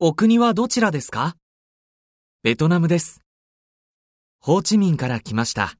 お国はどちらですか？ベトナムです。ホーチミンから来ました。